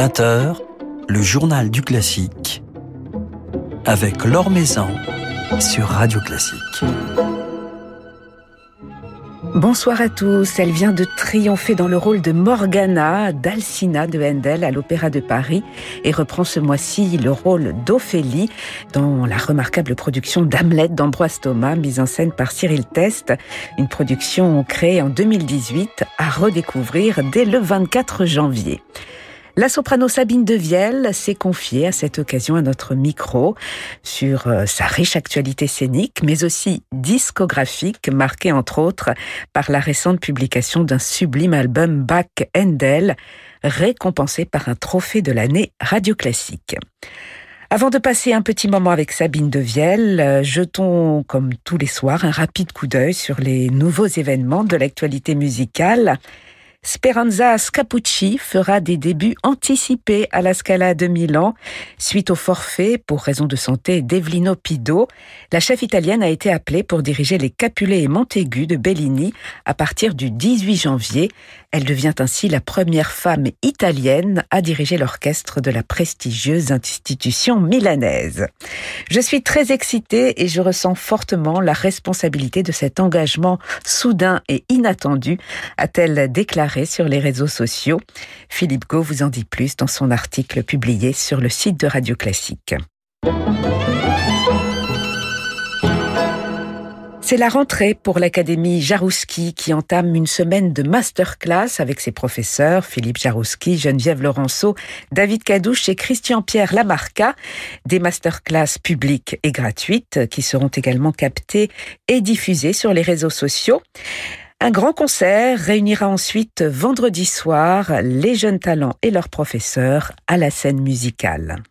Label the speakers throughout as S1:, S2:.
S1: 20h, le journal du classique avec Laure Maison sur Radio Classique.
S2: Bonsoir à tous. Elle vient de triompher dans le rôle de Morgana d'Alcina de Handel à l'Opéra de Paris et reprend ce mois-ci le rôle d'Ophélie dans la remarquable production d'Hamlet d'Ambroise Thomas, mise en scène par Cyril Test, une production créée en 2018 à redécouvrir dès le 24 janvier. La soprano Sabine Devielle s'est confiée à cette occasion à notre micro sur euh, sa riche actualité scénique, mais aussi discographique, marquée entre autres par la récente publication d'un sublime album Bach Handel, récompensé par un trophée de l'année radio classique. Avant de passer un petit moment avec Sabine Devielle, euh, jetons, comme tous les soirs, un rapide coup d'œil sur les nouveaux événements de l'actualité musicale. Speranza Scapucci fera des débuts anticipés à la Scala de Milan. Suite au forfait pour raison de santé d'Evelino Pido, la chef italienne a été appelée pour diriger les Capulet et Montaigu de Bellini à partir du 18 janvier. Elle devient ainsi la première femme italienne à diriger l'orchestre de la prestigieuse institution milanaise. Je suis très excitée et je ressens fortement la responsabilité de cet engagement soudain et inattendu, a-t-elle déclaré sur les réseaux sociaux. Philippe Gau vous en dit plus dans son article publié sur le site de Radio Classique. C'est la rentrée pour l'Académie Jarouski qui entame une semaine de masterclass avec ses professeurs Philippe Jarouski, Geneviève Laurenceau, David Cadouche et Christian-Pierre Lamarca. Des masterclass publiques et gratuites qui seront également captées et diffusées sur les réseaux sociaux. Un grand concert réunira ensuite vendredi soir les jeunes talents et leurs professeurs à la scène musicale.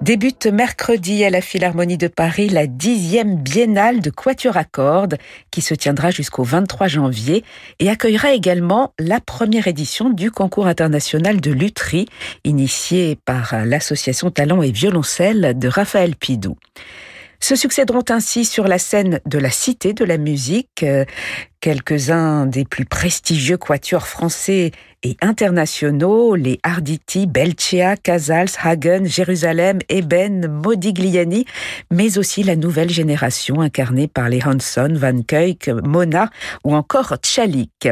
S2: Débute mercredi à la Philharmonie de Paris la dixième biennale de Quatuor à cordes qui se tiendra jusqu'au 23 janvier et accueillera également la première édition du concours international de lutherie initié par l'association Talent et Violoncelle de Raphaël Pidou. Se succéderont ainsi sur la scène de la Cité de la musique. Euh, quelques-uns des plus prestigieux quatuors français et internationaux, les Arditi, Belcia, Casals, Hagen, Jérusalem, Eben, Modigliani, mais aussi la nouvelle génération incarnée par les Hanson, Van Kuyk, Mona ou encore Tchalik.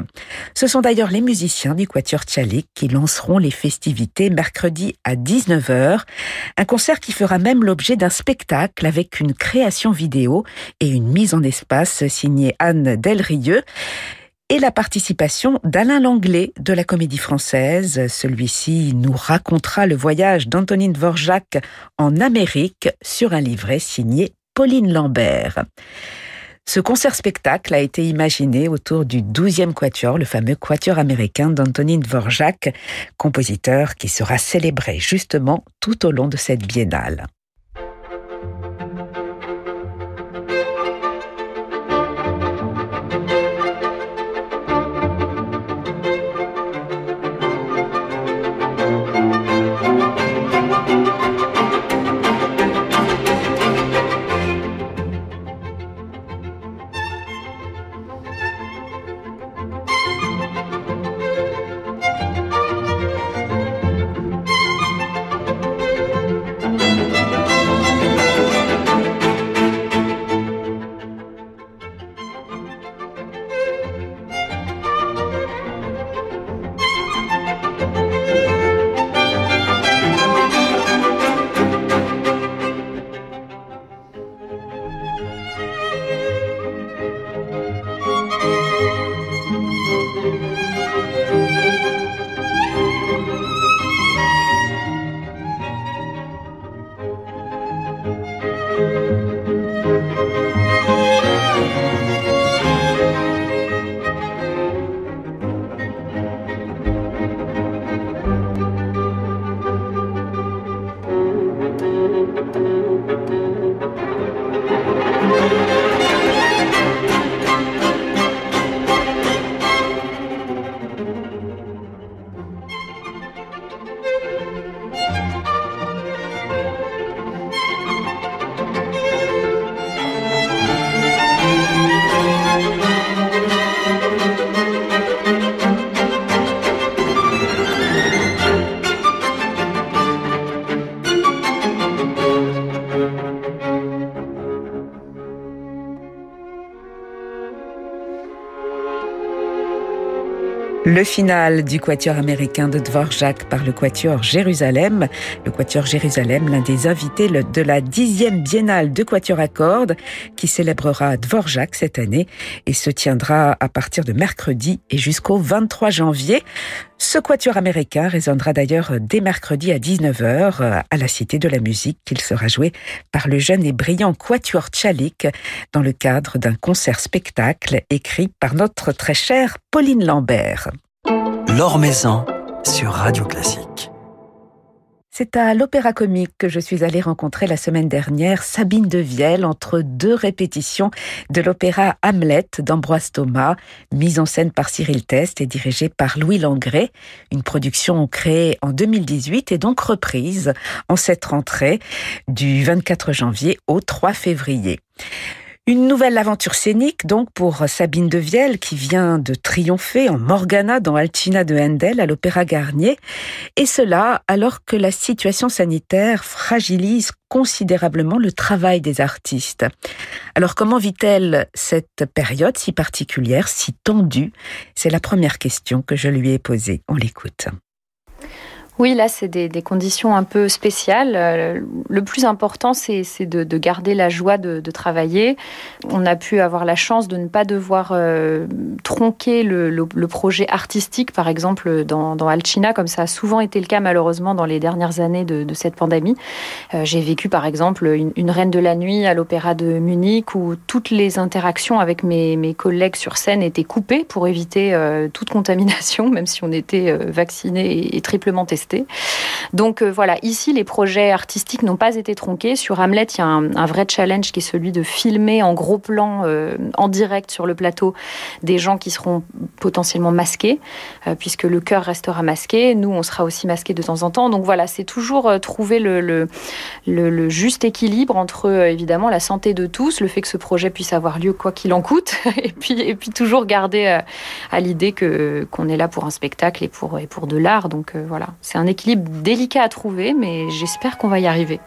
S2: Ce sont d'ailleurs les musiciens du Quatuor Tchalik qui lanceront les festivités mercredi à 19h, un concert qui fera même l'objet d'un spectacle avec une création vidéo et une mise en espace signée Anne Delrieux et la participation d'Alain Langlais de la Comédie Française. Celui-ci nous racontera le voyage d'Antonine Dvorak en Amérique sur un livret signé Pauline Lambert. Ce concert-spectacle a été imaginé autour du 12e quatuor, le fameux quatuor américain d'Antonine Dvorak, compositeur qui sera célébré justement tout au long de cette biennale. Le final du Quatuor américain de Dvorak par le Quatuor Jérusalem. Le Quatuor Jérusalem, l'un des invités de la dixième biennale de Quatuor à cordes, qui célébrera Dvorak cette année et se tiendra à partir de mercredi et jusqu'au 23 janvier. Ce quatuor américain résonnera d'ailleurs dès mercredi à 19h à la Cité de la Musique, qu'il sera joué par le jeune et brillant quatuor Tchalik dans le cadre d'un concert-spectacle écrit par notre très chère Pauline Lambert.
S1: Maison sur Radio Classique.
S2: C'est à l'Opéra Comique que je suis allée rencontrer la semaine dernière Sabine de Vielle entre deux répétitions de l'opéra Hamlet d'Ambroise Thomas, mise en scène par Cyril Test et dirigée par Louis Langré, une production créée en 2018 et donc reprise en cette rentrée du 24 janvier au 3 février. Une nouvelle aventure scénique donc pour Sabine de Vielle qui vient de triompher en Morgana dans Alcina de Handel à l'Opéra Garnier et cela alors que la situation sanitaire fragilise considérablement le travail des artistes. Alors comment vit-elle cette période si particulière, si tendue? C'est la première question que je lui ai posée. On l'écoute.
S3: Oui, là, c'est des, conditions un peu spéciales. Euh, le plus important, c'est de, garder la joie de, travailler. On a pu avoir la chance de ne pas devoir euh, tronquer le, projet artistique, par exemple, dans, Alcina, comme ça a souvent été le cas, malheureusement, dans les dernières années de, cette pandémie. Euh, j'ai vécu, par exemple, une, Reine de la Nuit à l'Opéra de Munich, où toutes les interactions avec mes, collègues sur scène étaient coupées pour éviter toute contamination, même si on était vacciné et triplement Donc euh, voilà, ici, les projets artistiques n'ont pas été tronqués. Sur Hamlet, il y a un, vrai challenge qui est celui de filmer en gros plan, euh, en direct sur le plateau, des gens qui seront potentiellement masqués, euh, puisque le chœur restera masqué. Nous, on sera aussi masqués de temps en temps. Donc voilà, c'est toujours trouver le, juste équilibre entre, évidemment, la santé de tous, le fait que ce projet puisse avoir lieu quoi qu'il en coûte, et puis, et puis toujours garder à l'idée que qu'on est là pour un spectacle et pour, et pour de l'art. Donc voilà, c'est un équilibre délicat à trouver, mais j'espère qu'on va y arriver.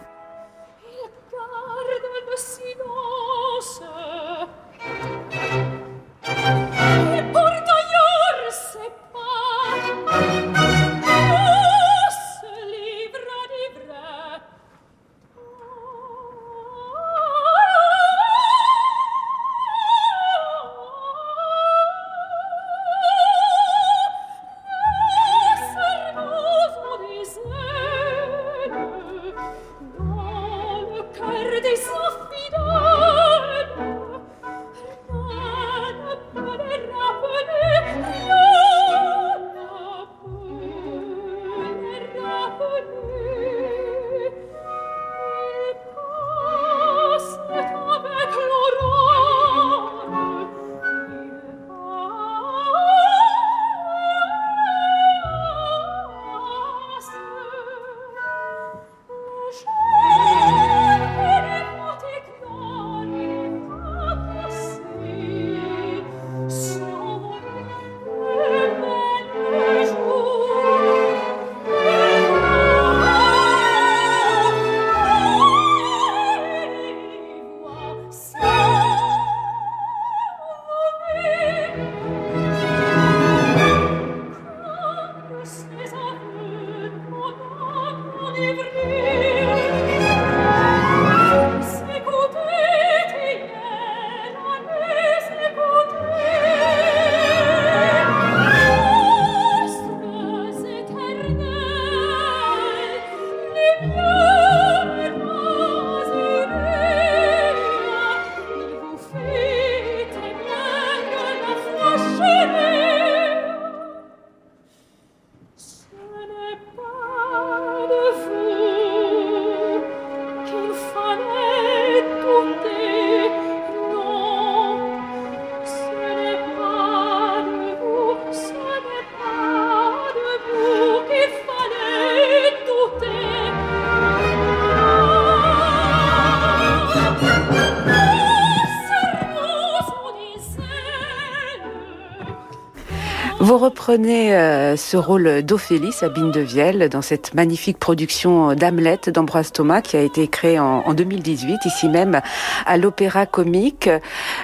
S2: Reprenez euh, ce rôle d'Ophélie, Sabine de Vielle, dans cette magnifique production d'Hamlet d'Ambroise Thomas qui a été créée en, 2018, ici même à l'Opéra Comique.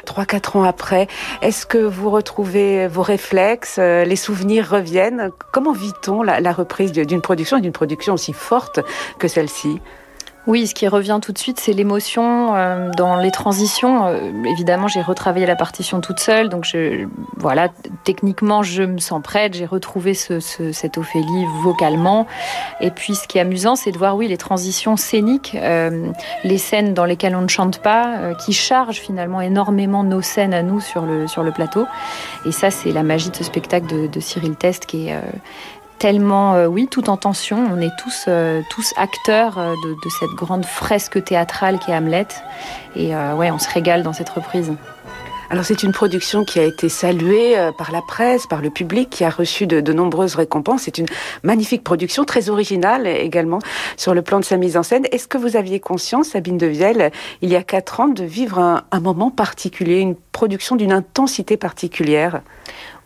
S2: Trois, quatre ans après, est-ce que vous retrouvez vos réflexes, euh, les souvenirs reviennent? Comment vit-on la, la reprise d'une production d'une production aussi forte que celle-ci?
S3: Oui, ce qui revient tout de suite, c'est l'émotion euh, dans les transitions. Euh, évidemment, j'ai retravaillé la partition toute seule, donc voilà, techniquement, je me sens prête. J'ai retrouvé ce, cette Ophélie vocalement. Et puis, ce qui est amusant, c'est de voir, oui, les transitions scéniques, euh, les scènes dans lesquelles on ne chante pas, qui chargent finalement énormément nos scènes à nous sur le plateau. Et ça, c'est la magie de ce spectacle de Cyril Test qui est tellement, euh, oui, tout en tension. On est tous, euh, tous acteurs euh, de, cette grande fresque théâtrale qui est Hamlet. Et ouais, on se régale dans cette reprise.
S2: Alors c'est une production qui a été saluée par la presse, par le public, qui a reçu de, nombreuses récompenses. C'est une magnifique production, très originale également sur le plan de sa mise en scène. Est-ce que vous aviez conscience, Sabine de Vielle, il y a quatre ans, de vivre un, un moment particulier, une production d'une intensité particulière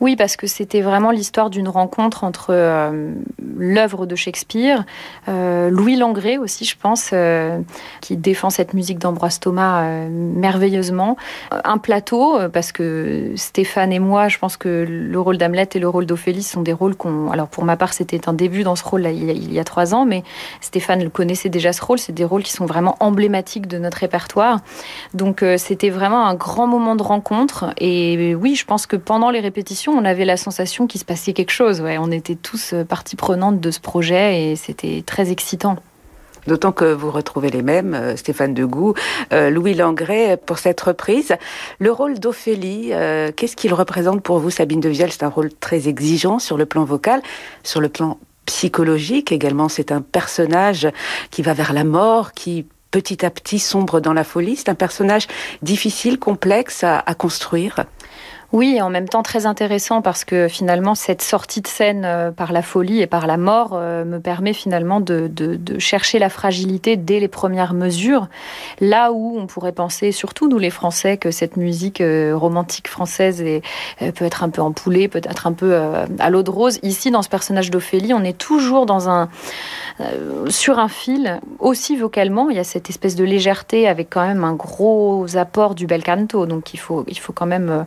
S3: oui, parce que c'était vraiment l'histoire d'une rencontre entre euh, l'œuvre de Shakespeare, euh, Louis Langrée aussi, je pense, euh, qui défend cette musique d'Ambroise Thomas merveilleusement. Un plateau, parce que Stéphane et moi, je pense que le rôle d'Hamlet et le rôle d'Ophélie sont des rôles qu'on... Alors pour ma part, c'était un début dans ce rôle là, il, y a, trois ans, mais Stéphane le connaissait déjà ce rôle. C'est des rôles qui sont vraiment emblématiques de notre répertoire. Donc c'était vraiment un grand moment de rencontre. Et oui, je pense que pendant les répétitions, on avait la sensation qu'il se passait quelque chose. On était tous euh, partie prenante de ce projet et c'était très excitant.
S2: D'autant que vous retrouvez les mêmes, euh, Stéphane Degout, euh, Louis Langré, pour cette reprise. Le rôle d'Ophélie, qu'est-ce qu'il représente pour vous, Sabine de Vielle C'est un rôle très exigeant sur le plan vocal, sur le plan psychologique également. C'est un personnage qui va vers la mort, qui petit à petit sombre dans la folie. C'est un personnage difficile, complexe à construire.
S3: Oui, et en même temps très intéressant parce que finalement cette sortie de scène euh, par la folie et par la mort euh, me permet finalement de, chercher la fragilité dès les premières mesures. Là où on pourrait penser, surtout nous les Français, que cette musique euh, romantique française peut être un peu empoulée, peut être un peu à l'eau de rose. Ici, dans ce personnage d'Ophélie, on est toujours dans un sur un fil, aussi vocalement. Il y a cette espèce de légèreté avec quand même un gros apport du bel canto. Donc il faut, quand même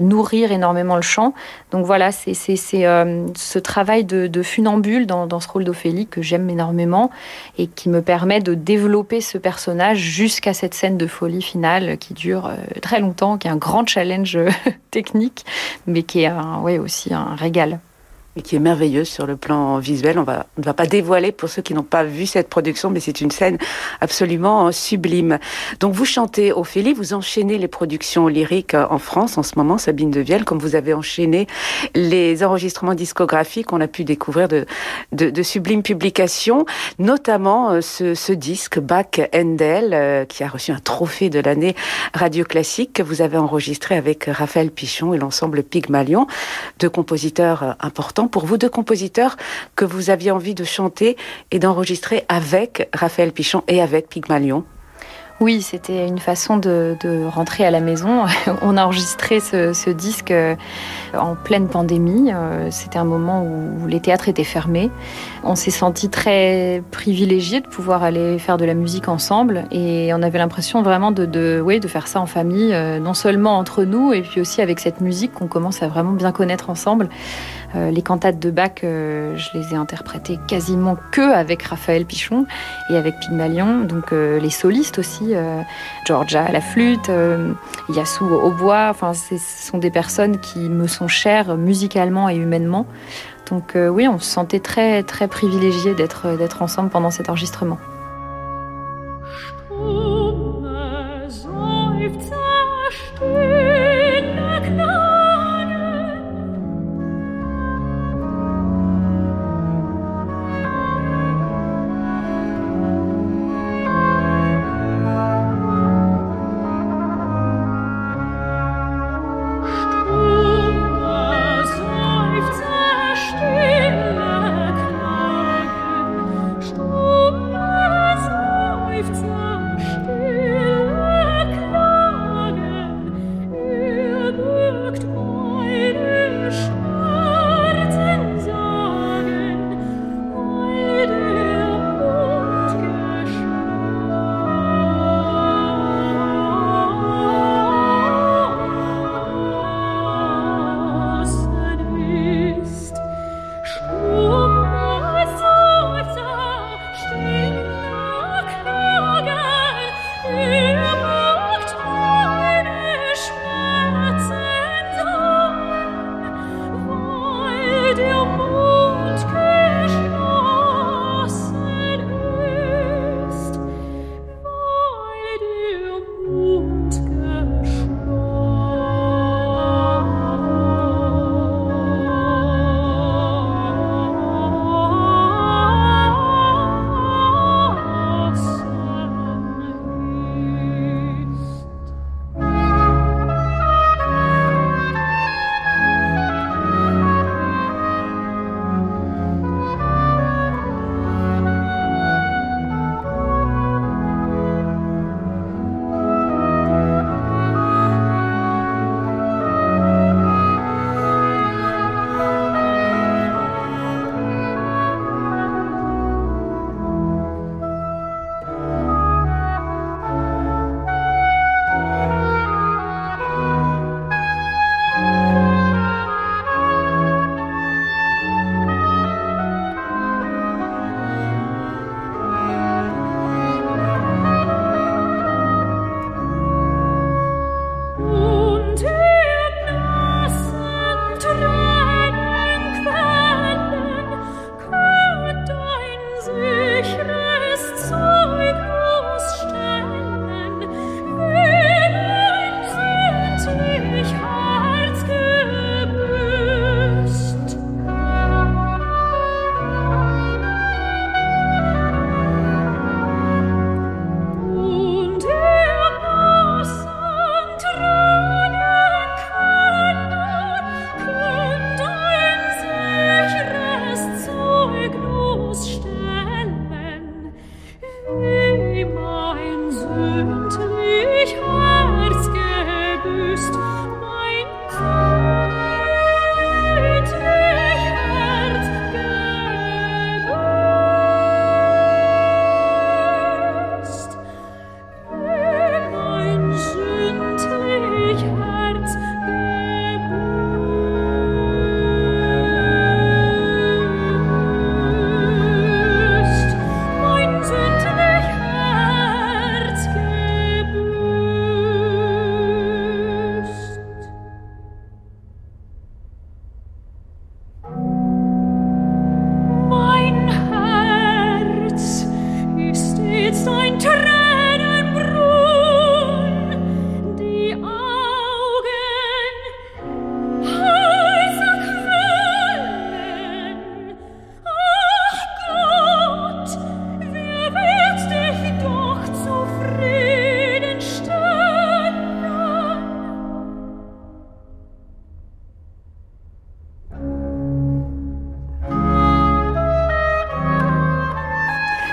S3: nourrir énormément le chant. Donc voilà, c'est euh, ce travail de, funambule dans, ce rôle d'Ophélie que j'aime énormément et qui me permet de développer ce personnage jusqu'à cette scène de folie finale qui dure euh, très longtemps, qui est un grand challenge technique, mais qui est aussi un régal
S2: et qui est merveilleuse sur le plan visuel. On ne va pas dévoiler pour ceux qui n'ont pas vu cette production, mais c'est une scène absolument sublime. Donc vous chantez Ophélie, vous enchaînez les productions lyriques en France en ce moment, Sabine de Vielle, comme vous avez enchaîné les enregistrements discographiques, on a pu découvrir de, sublimes publications, notamment euh, ce, disque Bach Endel, euh, qui a reçu un trophée de l'année radio classique que vous avez enregistré avec Raphaël Pichon et l'ensemble Pygmalion, deux compositeurs importants pour vous deux compositeurs que vous aviez envie de chanter et d'enregistrer avec Raphaël Pichon et avec Pygmalion
S3: oui, c'était une façon de, rentrer à la maison. On a enregistré ce, disque euh, en pleine pandémie. Euh, c'était un moment où les théâtres étaient fermés. On s'est senti très privilégié de pouvoir aller faire de la musique ensemble et on avait l'impression vraiment de, de, de faire ça en famille, euh, non seulement entre nous et puis aussi avec cette musique qu'on commence à vraiment bien connaître ensemble. les cantates de Bach, je les ai interprétées quasiment que avec Raphaël Pichon et avec Pygmalion, donc les solistes aussi euh, Georgia à la flûte, euh, Yasu au bois. Ce sont des personnes qui me sont chères musicalement et humainement. Donc euh, oui, on se sentait très très privilégié d'être d'être ensemble pendant cet enregistrement.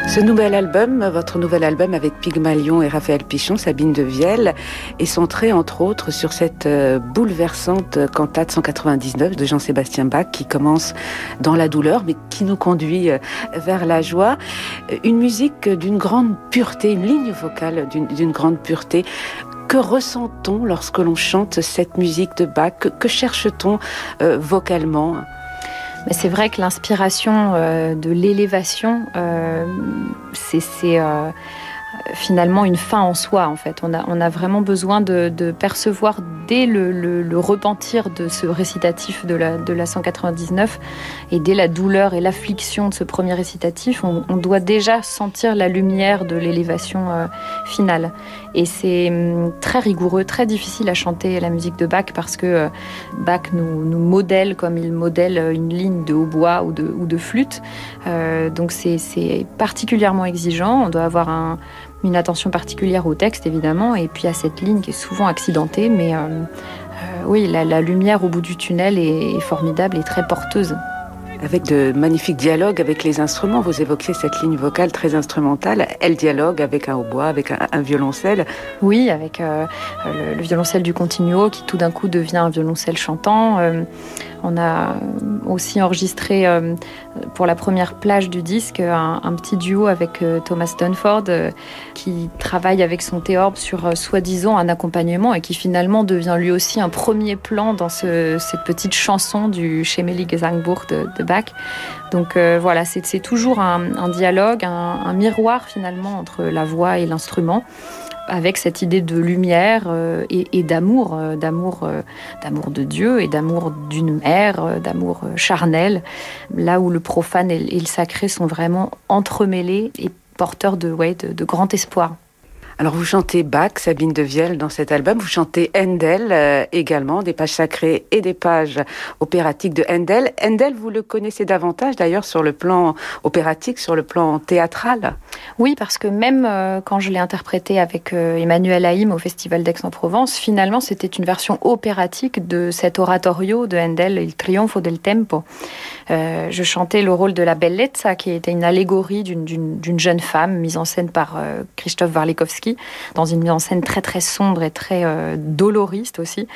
S2: Ce nouvel album, votre nouvel album avec Pygmalion et Raphaël Pichon, Sabine de Vielle, est centré entre autres sur cette euh, bouleversante cantate 199 de Jean-Sébastien Bach qui commence dans la douleur mais qui nous conduit euh, vers la joie. Une musique d'une grande pureté, une ligne vocale d'une grande pureté. Que ressent-on lorsque l'on chante cette musique de Bach? Que, cherche-t-on euh, vocalement?
S3: C'est vrai que l'inspiration euh, de l'élévation, euh, c'est euh, finalement une fin en soi en fait. On a, vraiment besoin de, percevoir dès le, repentir de ce récitatif de la, de la 199 et dès la douleur et l'affliction de ce premier récitatif, on, doit déjà sentir la lumière de l'élévation finale. Et c'est hum, très rigoureux, très difficile à chanter la musique de Bach parce que euh, Bach nous, modèle comme il modèle une ligne de hautbois ou de, flûte. Euh, donc c'est particulièrement exigeant. On doit avoir un une attention particulière au texte évidemment, et puis à cette ligne qui est souvent accidentée, mais euh, euh, oui, la, lumière au bout du tunnel est formidable et très porteuse
S2: avec de magnifiques dialogues avec les instruments. Vous évoquiez cette ligne vocale très instrumentale. Elle dialogue avec un hautbois, avec un, violoncelle.
S3: Oui, avec euh, le, violoncelle du continuo qui tout d'un coup devient un violoncelle chantant. Euh, on a aussi enregistré euh, pour la première plage du disque un, petit duo avec Thomas Dunford qui travaille avec son théorbe sur soi-disant un accompagnement et qui finalement devient lui aussi un premier plan dans cette petite chanson du Schemeli Gesangbuch de, de donc euh, voilà, c'est toujours un, dialogue, un, miroir finalement entre la voix et l'instrument avec cette idée de lumière euh, et, d'amour, euh, d'amour, d'amour de Dieu et d'amour d'une mère, d'amour charnel, là où le profane et, le sacré sont vraiment entremêlés et porteurs de, ouais, de grand espoir.
S2: Alors vous chantez Bach, Sabine de Vielle dans cet album, vous chantez Handel euh, également, des pages sacrées et des pages opératiques de Handel. Handel, vous le connaissez davantage d'ailleurs sur le plan opératique, sur le plan théâtral
S3: Oui, parce que même euh, quand je l'ai interprété avec euh, Emmanuel Haïm au Festival d'Aix-en-Provence, finalement c'était une version opératique de cet oratorio de Handel, Il Trionfo del Tempo. je chantais le rôle de la Bellezza, qui était une allégorie d'une jeune femme mise en scène par Christophe Warlikowski dans une mise en scène très très sombre et très euh, doloriste aussi.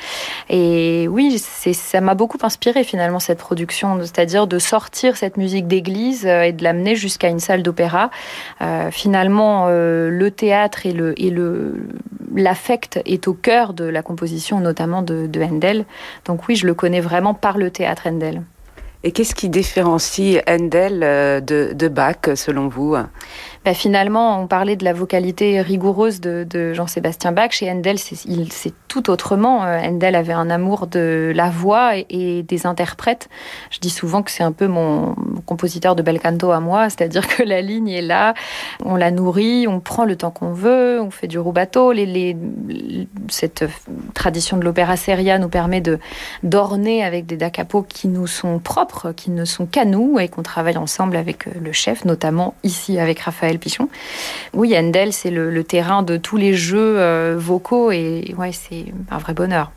S3: Et oui, ça m'a beaucoup inspiré finalement cette production, c'est-à-dire de sortir cette musique d'église euh, et de l'amener jusqu'à une salle d'opéra. Euh, finalement, le théâtre et le l'affect est au cœur de la composition, notamment de, de Handel. Donc oui, je le connais vraiment par le théâtre Handel.
S2: Et qu'est-ce qui différencie Handel de, de Bach, selon vous?
S3: Bah, finalement, on parlait de la vocalité rigoureuse de, Jean-Sébastien Bach. Chez Handel, c'est tout autrement. Euh, Handel avait un amour de la voix et, des interprètes. Je dis souvent que c'est un peu mon, compositeur de bel canto à moi, c'est-à-dire que la ligne est là, on la nourrit, on prend le temps qu'on veut, on fait du rubato. Les, cette tradition de l'opéra seria nous permet de d'orner avec des da capo qui nous sont propres, qui ne sont qu'à nous et qu'on travaille ensemble avec euh, le chef, notamment ici avec Raphaël Oui, Handel, c'est le, terrain de tous les jeux euh, vocaux et ouais, c'est un vrai bonheur.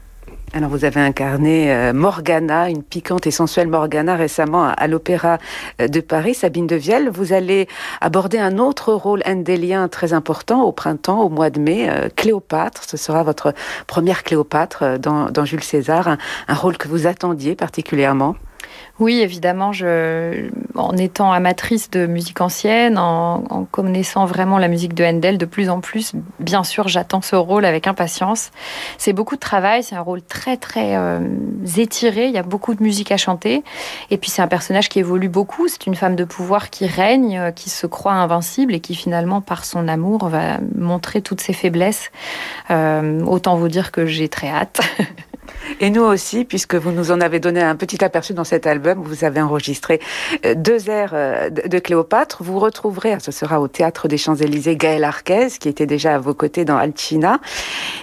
S2: Alors vous avez incarné euh, Morgana, une piquante et sensuelle Morgana récemment à, l'Opéra euh, de Paris, Sabine de Vielle. Vous allez aborder un autre rôle handélien très important au printemps, au mois de mai, Cléopâtre. Ce sera votre première Cléopâtre dans, Jules César, un rôle que vous attendiez particulièrement.
S3: Oui, évidemment, en étant amatrice de musique ancienne, en, connaissant vraiment la musique de Handel de plus en plus, bien sûr, j'attends ce rôle avec impatience. C'est beaucoup de travail, c'est un rôle très très euh, étiré, il y a beaucoup de musique à chanter, et puis c'est un personnage qui évolue beaucoup, c'est une femme de pouvoir qui règne, euh, qui se croit invincible et qui finalement, par son amour, va montrer toutes ses faiblesses. Euh, autant vous dire que j'ai très hâte.
S2: Et nous aussi, puisque vous nous en avez donné un petit aperçu dans cet album, vous avez enregistré euh, deux airs euh, de Cléopâtre. Vous retrouverez, ce sera au Théâtre des Champs-Élysées, Gaël Arquez, qui était déjà à vos côtés dans Alcina.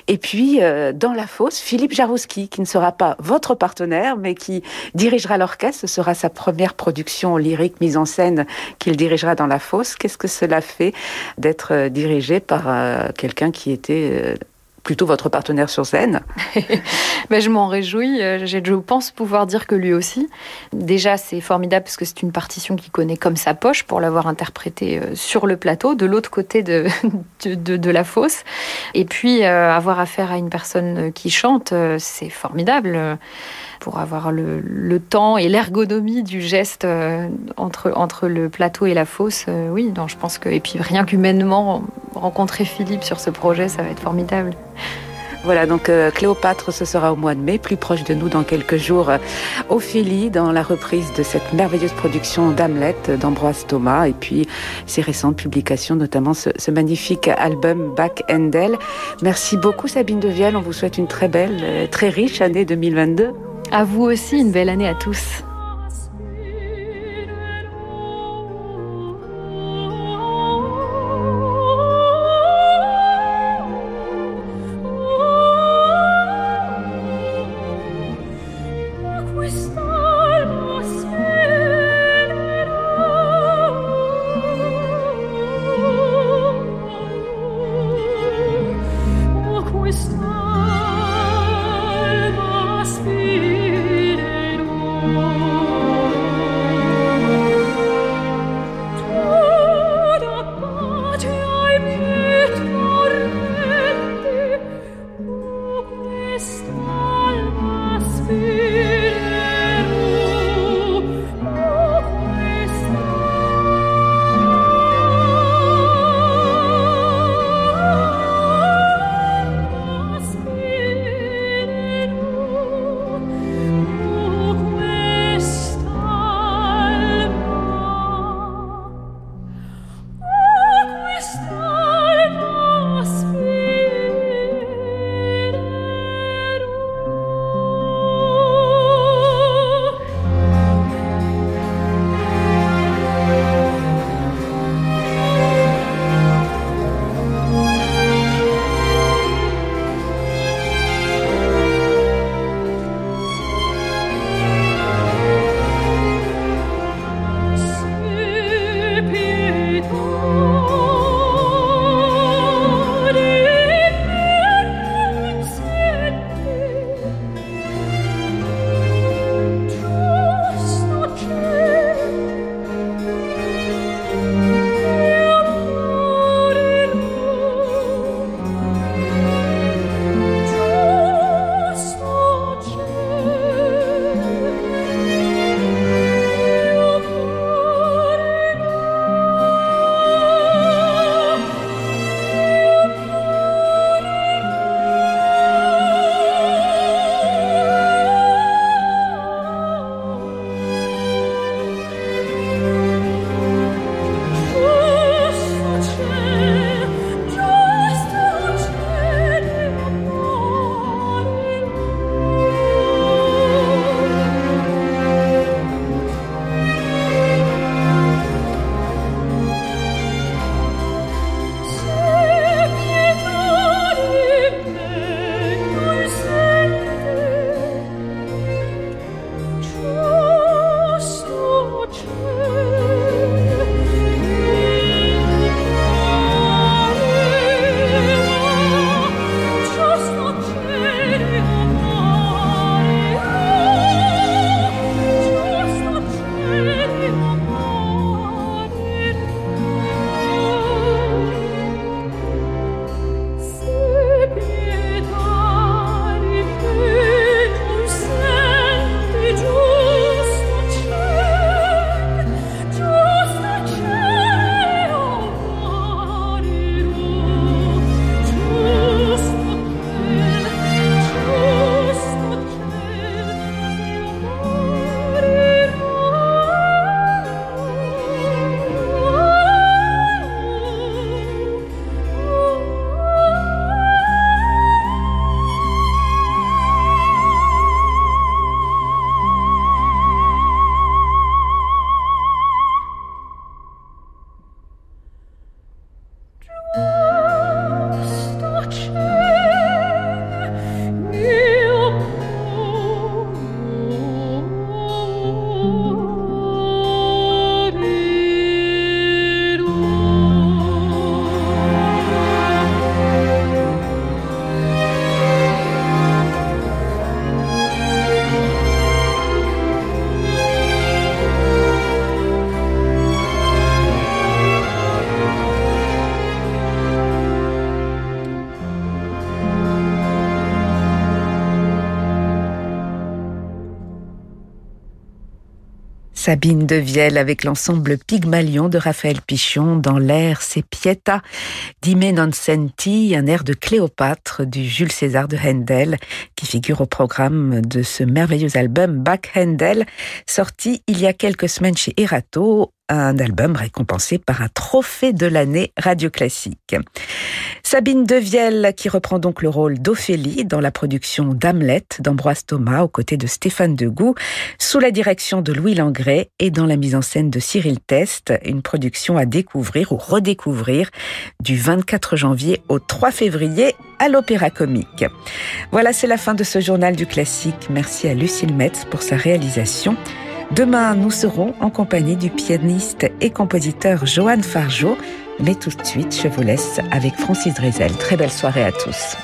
S2: Et puis, euh, dans La Fosse, Philippe Jarouski, qui ne sera pas votre partenaire, mais qui dirigera l'orchestre. Ce sera sa première production lyrique mise en scène qu'il dirigera dans La Fosse. Qu'est-ce que cela fait d'être dirigé par quelqu'un qui était plutôt votre partenaire sur scène.
S4: ben, je m'en réjouis. Euh, je pense pouvoir dire que lui aussi. Déjà, c'est formidable parce que c'est une partition qu'il connaît comme sa poche pour l'avoir interprétée euh, sur le plateau, de l'autre côté de, de, la fosse. Et puis, euh, avoir affaire à une personne qui chante, c'est formidable pour avoir le, le temps et l'ergonomie du geste entre, entre le plateau et la fosse. oui, non, je pense que. Et puis, rien qu'humainement, rencontrer Philippe sur ce projet, ça va être formidable.
S2: Voilà, donc euh, Cléopâtre, ce sera au mois de mai, plus proche de nous dans quelques jours, euh, Ophélie, dans la reprise de cette merveilleuse production d'Hamlet d'Ambroise Thomas, et puis ses récentes publications, notamment ce, magnifique album Back Endel. Merci beaucoup Sabine Devielle, on vous souhaite une très belle, euh, très riche année 2022.
S4: À vous aussi, une belle année à tous.
S2: Sabine Devielle avec l'ensemble Pygmalion de Raphaël Pichon dans l'air C'est Pieta d'Ime non senti, un air de Cléopâtre du Jules César de Handel qui figure au programme de ce merveilleux album Bach Handel sorti il y a quelques semaines chez Erato un album récompensé par un trophée de l'année radio classique. Sabine Devielle qui reprend donc le rôle d'Ophélie dans la production d'Hamlet d'Ambroise Thomas aux côtés de Stéphane Degout, sous la direction de Louis Langré et dans la mise en scène de Cyril Test, une production à découvrir ou redécouvrir du 24 janvier au 3 février à l'Opéra Comique. Voilà, c'est la fin de ce journal du classique. Merci à Lucille Metz pour sa réalisation. Demain, nous serons en compagnie du pianiste et compositeur Johan Fargeau. Mais tout de suite, je vous laisse avec Francis Drezel. Très belle soirée à tous.